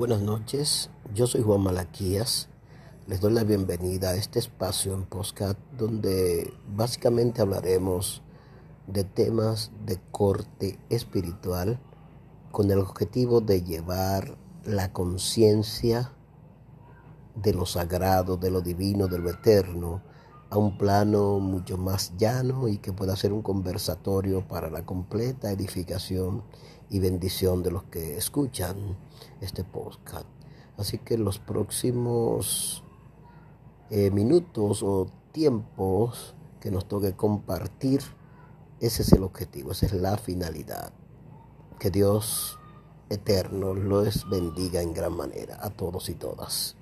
Buenas noches, yo soy Juan Malaquías. Les doy la bienvenida a este espacio en Postcat donde básicamente hablaremos de temas de corte espiritual con el objetivo de llevar la conciencia de lo sagrado, de lo divino, de lo eterno a un plano mucho más llano y que pueda ser un conversatorio para la completa edificación y bendición de los que escuchan este podcast. Así que los próximos eh, minutos o tiempos que nos toque compartir, ese es el objetivo, esa es la finalidad. Que Dios eterno los bendiga en gran manera a todos y todas.